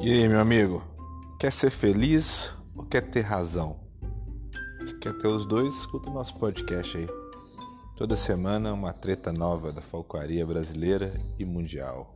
E aí, meu amigo? Quer ser feliz ou quer ter razão? Se quer ter os dois, escuta o nosso podcast aí. Toda semana uma treta nova da falcoaria brasileira e mundial.